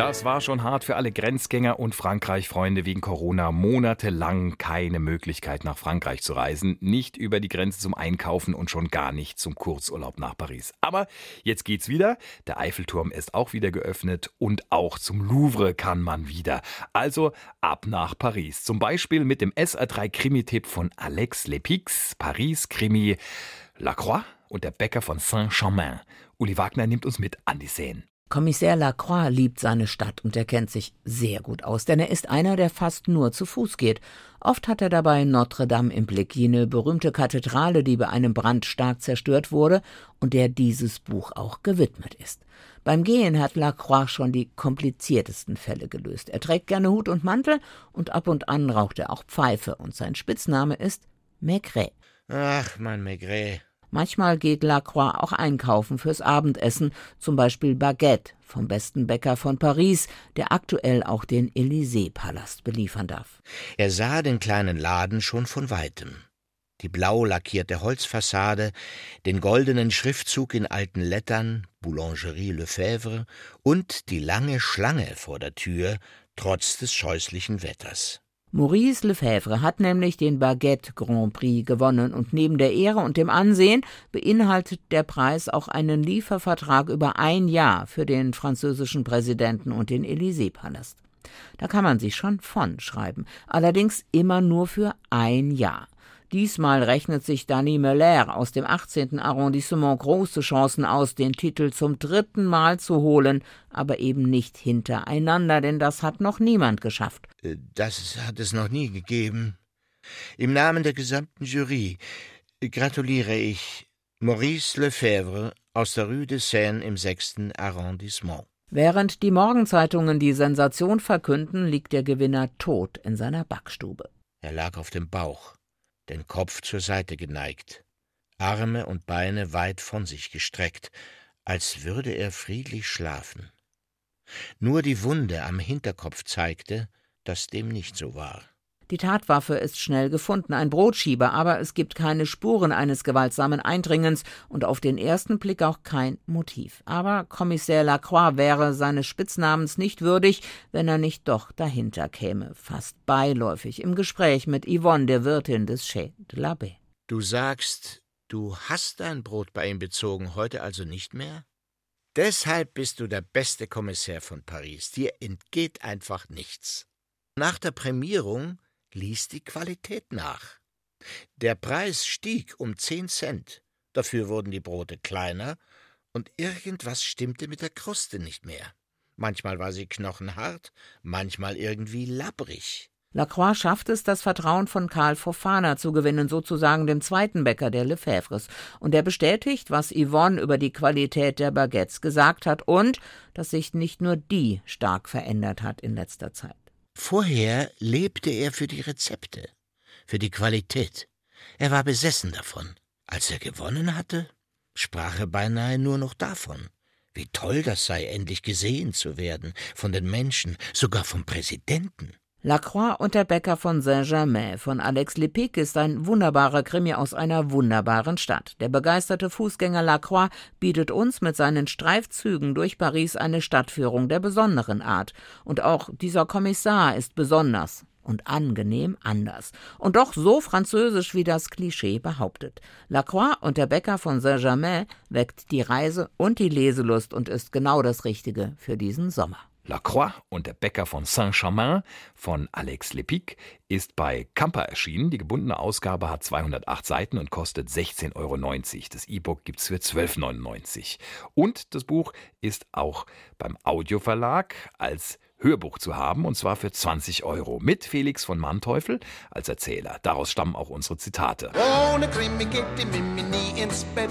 Das war schon hart für alle Grenzgänger und Frankreich-Freunde wegen Corona. Monatelang keine Möglichkeit nach Frankreich zu reisen. Nicht über die Grenze zum Einkaufen und schon gar nicht zum Kurzurlaub nach Paris. Aber jetzt geht's wieder. Der Eiffelturm ist auch wieder geöffnet und auch zum Louvre kann man wieder. Also ab nach Paris. Zum Beispiel mit dem SR3 Krimi-Tipp von Alex Lepix. Paris-Krimi Lacroix und der Bäcker von Saint-Chamond. Uli Wagner nimmt uns mit an die Seen. Kommissär Lacroix liebt seine Stadt und er kennt sich sehr gut aus, denn er ist einer, der fast nur zu Fuß geht. Oft hat er dabei Notre Dame im Blick, jene berühmte Kathedrale, die bei einem Brand stark zerstört wurde und der dieses Buch auch gewidmet ist. Beim Gehen hat Lacroix schon die kompliziertesten Fälle gelöst. Er trägt gerne Hut und Mantel und ab und an raucht er auch Pfeife und sein Spitzname ist Maigret. Ach, mein Maigret. Manchmal geht Lacroix auch einkaufen fürs Abendessen, zum Beispiel Baguette vom besten Bäcker von Paris, der aktuell auch den Élysée-Palast beliefern darf. Er sah den kleinen Laden schon von weitem. Die blau lackierte Holzfassade, den goldenen Schriftzug in alten Lettern, Boulangerie Lefebvre und die lange Schlange vor der Tür, trotz des scheußlichen Wetters. Maurice Lefebvre hat nämlich den Baguette Grand Prix gewonnen und neben der Ehre und dem Ansehen beinhaltet der Preis auch einen Liefervertrag über ein Jahr für den französischen Präsidenten und den Élysée-Palast. Da kann man sich schon von schreiben, allerdings immer nur für ein Jahr. Diesmal rechnet sich Danny Möller aus dem 18. Arrondissement große Chancen aus, den Titel zum dritten Mal zu holen, aber eben nicht hintereinander, denn das hat noch niemand geschafft. Äh, das hat es noch nie gegeben. Im Namen der gesamten Jury gratuliere ich Maurice Lefebvre aus der Rue de Seine im 6. Arrondissement. Während die Morgenzeitungen die Sensation verkünden, liegt der Gewinner tot in seiner Backstube. Er lag auf dem Bauch den Kopf zur Seite geneigt, Arme und Beine weit von sich gestreckt, als würde er friedlich schlafen. Nur die Wunde am Hinterkopf zeigte, dass dem nicht so war. Die Tatwaffe ist schnell gefunden, ein Brotschieber, aber es gibt keine Spuren eines gewaltsamen Eindringens und auf den ersten Blick auch kein Motiv. Aber Kommissär Lacroix wäre seines Spitznamens nicht würdig, wenn er nicht doch dahinter käme, fast beiläufig im Gespräch mit Yvonne, der Wirtin des Chez de la Baie. Du sagst, du hast dein Brot bei ihm bezogen, heute also nicht mehr? Deshalb bist du der beste Kommissär von Paris. Dir entgeht einfach nichts. Nach der Prämierung ließ die Qualität nach. Der Preis stieg um zehn Cent, dafür wurden die Brote kleiner, und irgendwas stimmte mit der Kruste nicht mehr. Manchmal war sie knochenhart, manchmal irgendwie labbrig. Lacroix schafft es, das Vertrauen von Karl Fofana zu gewinnen, sozusagen dem zweiten Bäcker der Lefebvres. Und er bestätigt, was Yvonne über die Qualität der Baguettes gesagt hat und, dass sich nicht nur die stark verändert hat in letzter Zeit. Vorher lebte er für die Rezepte, für die Qualität. Er war besessen davon. Als er gewonnen hatte, sprach er beinahe nur noch davon. Wie toll das sei, endlich gesehen zu werden, von den Menschen, sogar vom Präsidenten. Lacroix und der Bäcker von Saint-Germain von Alex Lepic ist ein wunderbarer Krimi aus einer wunderbaren Stadt. Der begeisterte Fußgänger Lacroix bietet uns mit seinen Streifzügen durch Paris eine Stadtführung der besonderen Art. Und auch dieser Kommissar ist besonders und angenehm anders. Und doch so französisch, wie das Klischee behauptet. Lacroix und der Bäcker von Saint-Germain weckt die Reise und die Leselust und ist genau das Richtige für diesen Sommer. Lacroix und der Bäcker von Saint-Chamond von Alex Lepic ist bei Kamper erschienen. Die gebundene Ausgabe hat 208 Seiten und kostet 16,90 Euro. Das E-Book gibt es für 12,99 Und das Buch ist auch beim Audioverlag als Hörbuch zu haben, und zwar für 20 Euro. Mit Felix von Manteuffel als Erzähler. Daraus stammen auch unsere Zitate. Ohne Krimi geht die Mimi nie ins Bett.